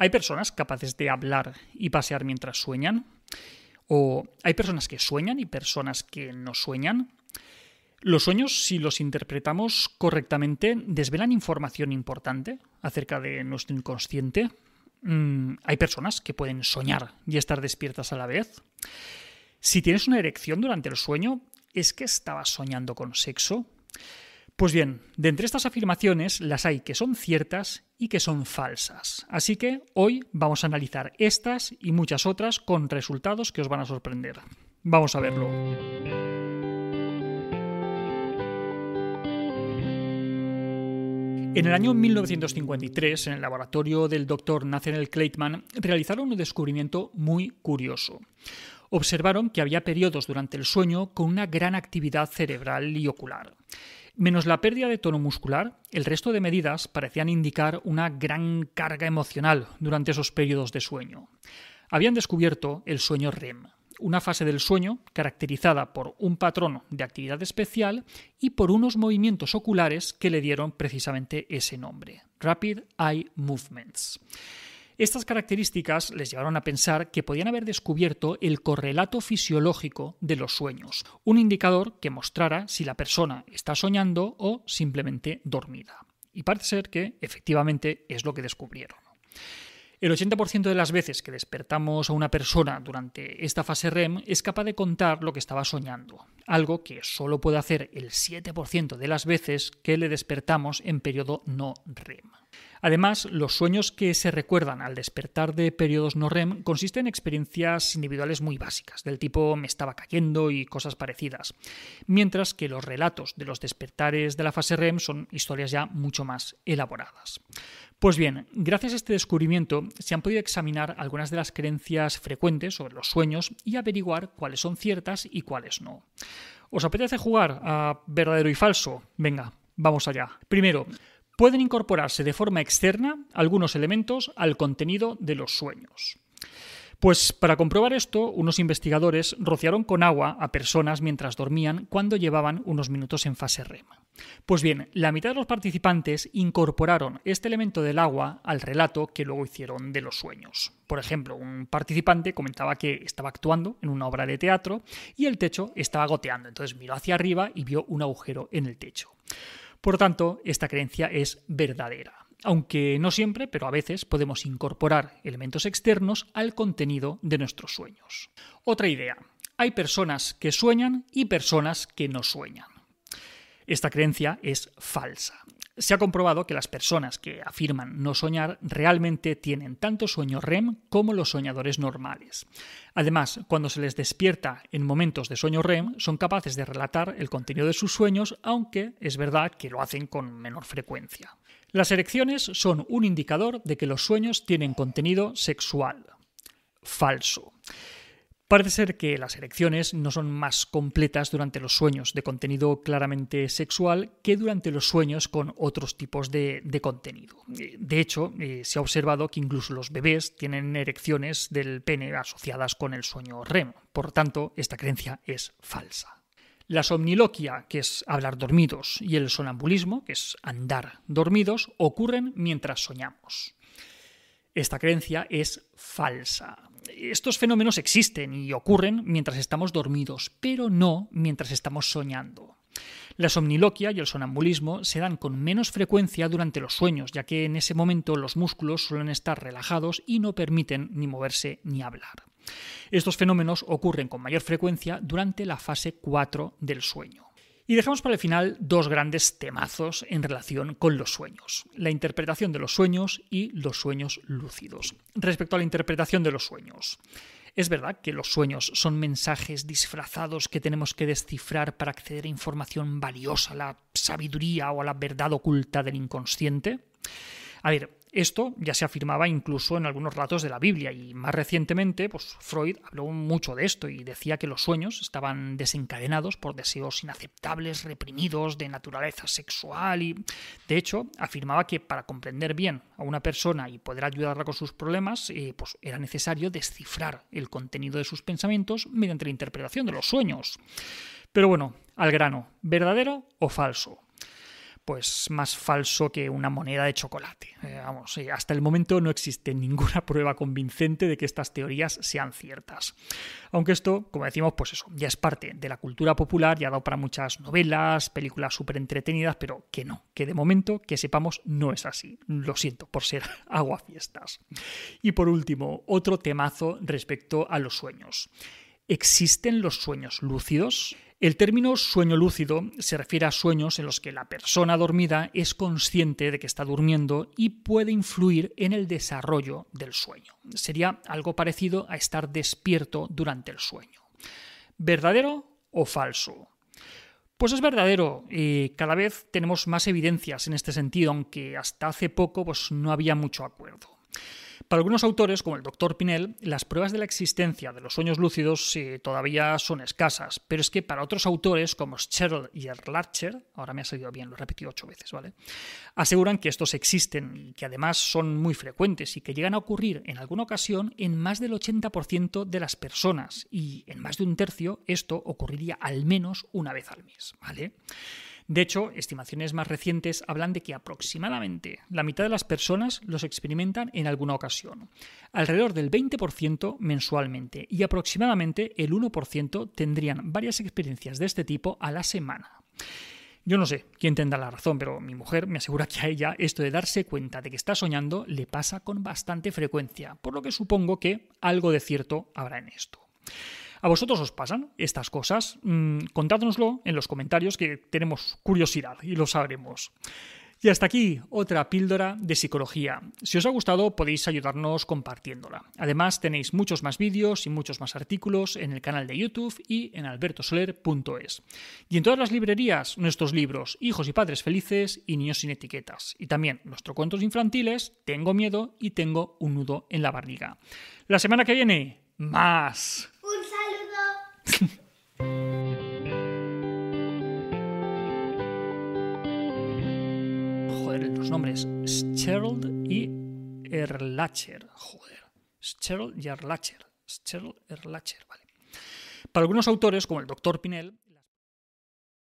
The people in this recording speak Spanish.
¿Hay personas capaces de hablar y pasear mientras sueñan? ¿O hay personas que sueñan y personas que no sueñan? Los sueños, si los interpretamos correctamente, desvelan información importante acerca de nuestro inconsciente. Mm, hay personas que pueden soñar y estar despiertas a la vez. Si tienes una erección durante el sueño, ¿es que estabas soñando con sexo? Pues bien, de entre estas afirmaciones las hay que son ciertas y que son falsas. Así que hoy vamos a analizar estas y muchas otras con resultados que os van a sorprender. Vamos a verlo. En el año 1953, en el laboratorio del doctor Nathaniel Kleitman, realizaron un descubrimiento muy curioso. Observaron que había periodos durante el sueño con una gran actividad cerebral y ocular. Menos la pérdida de tono muscular, el resto de medidas parecían indicar una gran carga emocional durante esos periodos de sueño. Habían descubierto el sueño REM, una fase del sueño caracterizada por un patrón de actividad especial y por unos movimientos oculares que le dieron precisamente ese nombre, Rapid Eye Movements. Estas características les llevaron a pensar que podían haber descubierto el correlato fisiológico de los sueños, un indicador que mostrara si la persona está soñando o simplemente dormida. Y parece ser que efectivamente es lo que descubrieron. El 80% de las veces que despertamos a una persona durante esta fase REM es capaz de contar lo que estaba soñando, algo que solo puede hacer el 7% de las veces que le despertamos en periodo no REM. Además, los sueños que se recuerdan al despertar de periodos no REM consisten en experiencias individuales muy básicas, del tipo me estaba cayendo y cosas parecidas, mientras que los relatos de los despertares de la fase REM son historias ya mucho más elaboradas. Pues bien, gracias a este descubrimiento se han podido examinar algunas de las creencias frecuentes sobre los sueños y averiguar cuáles son ciertas y cuáles no. ¿Os apetece jugar a verdadero y falso? Venga, vamos allá. Primero, pueden incorporarse de forma externa algunos elementos al contenido de los sueños. Pues para comprobar esto, unos investigadores rociaron con agua a personas mientras dormían cuando llevaban unos minutos en fase REM. Pues bien, la mitad de los participantes incorporaron este elemento del agua al relato que luego hicieron de los sueños. Por ejemplo, un participante comentaba que estaba actuando en una obra de teatro y el techo estaba goteando, entonces miró hacia arriba y vio un agujero en el techo. Por tanto, esta creencia es verdadera aunque no siempre, pero a veces podemos incorporar elementos externos al contenido de nuestros sueños. Otra idea. Hay personas que sueñan y personas que no sueñan. Esta creencia es falsa. Se ha comprobado que las personas que afirman no soñar realmente tienen tanto sueño REM como los soñadores normales. Además, cuando se les despierta en momentos de sueño REM, son capaces de relatar el contenido de sus sueños, aunque es verdad que lo hacen con menor frecuencia. Las erecciones son un indicador de que los sueños tienen contenido sexual. Falso. Parece ser que las erecciones no son más completas durante los sueños de contenido claramente sexual que durante los sueños con otros tipos de, contenido. De hecho, eh, se ha observado que incluso los bebés tienen erecciones del pene asociadas con el sueño REM. Por tanto, esta creencia es falsa. La somniloquia, que es hablar dormidos, y el sonambulismo, que es andar dormidos, ocurren mientras soñamos. Esta creencia es falsa. Estos fenómenos existen y ocurren mientras estamos dormidos, pero no mientras estamos soñando. La somniloquia y el sonambulismo se dan con menos frecuencia durante los sueños, ya que en ese momento los músculos suelen estar relajados y no permiten ni moverse ni hablar. Estos fenómenos ocurren con mayor frecuencia durante la fase 4 del sueño. Y dejamos para el final dos grandes temazos en relación con los sueños, la interpretación de los sueños y los sueños lúcidos. Respecto a la interpretación de los sueños, es verdad que los sueños son mensajes disfrazados que tenemos que descifrar para acceder a información valiosa, a la sabiduría o a la verdad oculta del inconsciente. A ver, esto ya se afirmaba incluso en algunos relatos de la Biblia y más recientemente pues, Freud habló mucho de esto y decía que los sueños estaban desencadenados por deseos inaceptables, reprimidos, de naturaleza sexual y de hecho afirmaba que para comprender bien a una persona y poder ayudarla con sus problemas eh, pues, era necesario descifrar el contenido de sus pensamientos mediante la interpretación de los sueños. Pero bueno, al grano, ¿verdadero o falso? Pues más falso que una moneda de chocolate. Eh, vamos, hasta el momento no existe ninguna prueba convincente de que estas teorías sean ciertas. Aunque esto, como decimos, pues eso, ya es parte de la cultura popular y ha dado para muchas novelas, películas súper entretenidas, pero que no, que de momento, que sepamos, no es así. Lo siento por ser aguafiestas. Y por último, otro temazo respecto a los sueños. ¿Existen los sueños lúcidos? El término sueño lúcido se refiere a sueños en los que la persona dormida es consciente de que está durmiendo y puede influir en el desarrollo del sueño. Sería algo parecido a estar despierto durante el sueño. ¿Verdadero o falso? Pues es verdadero y cada vez tenemos más evidencias en este sentido, aunque hasta hace poco pues, no había mucho acuerdo. Para algunos autores, como el doctor Pinel, las pruebas de la existencia de los sueños lúcidos todavía son escasas, pero es que para otros autores, como Scherl y Erlacher, ahora me ha salido bien, lo he repetido ocho veces, ¿vale? Aseguran que estos existen y que además son muy frecuentes y que llegan a ocurrir en alguna ocasión en más del 80% de las personas y en más de un tercio esto ocurriría al menos una vez al mes, ¿vale? De hecho, estimaciones más recientes hablan de que aproximadamente la mitad de las personas los experimentan en alguna ocasión, alrededor del 20% mensualmente y aproximadamente el 1% tendrían varias experiencias de este tipo a la semana. Yo no sé quién tendrá la razón, pero mi mujer me asegura que a ella esto de darse cuenta de que está soñando le pasa con bastante frecuencia, por lo que supongo que algo de cierto habrá en esto. ¿A vosotros os pasan estas cosas? Mm, en los comentarios que tenemos curiosidad y lo sabremos. Y hasta aquí otra píldora de psicología. Si os ha gustado podéis ayudarnos compartiéndola. Además tenéis muchos más vídeos y muchos más artículos en el canal de YouTube y en albertosoler.es. Y en todas las librerías nuestros libros Hijos y Padres Felices y Niños sin Etiquetas. Y también nuestros cuentos infantiles Tengo miedo y tengo un nudo en la barriga. La semana que viene, más. Joder, los nombres Scherld y Erlacher. Joder. Scherld y Erlacher. Scherld, Erlacher, vale. Para algunos autores, como el doctor Pinel,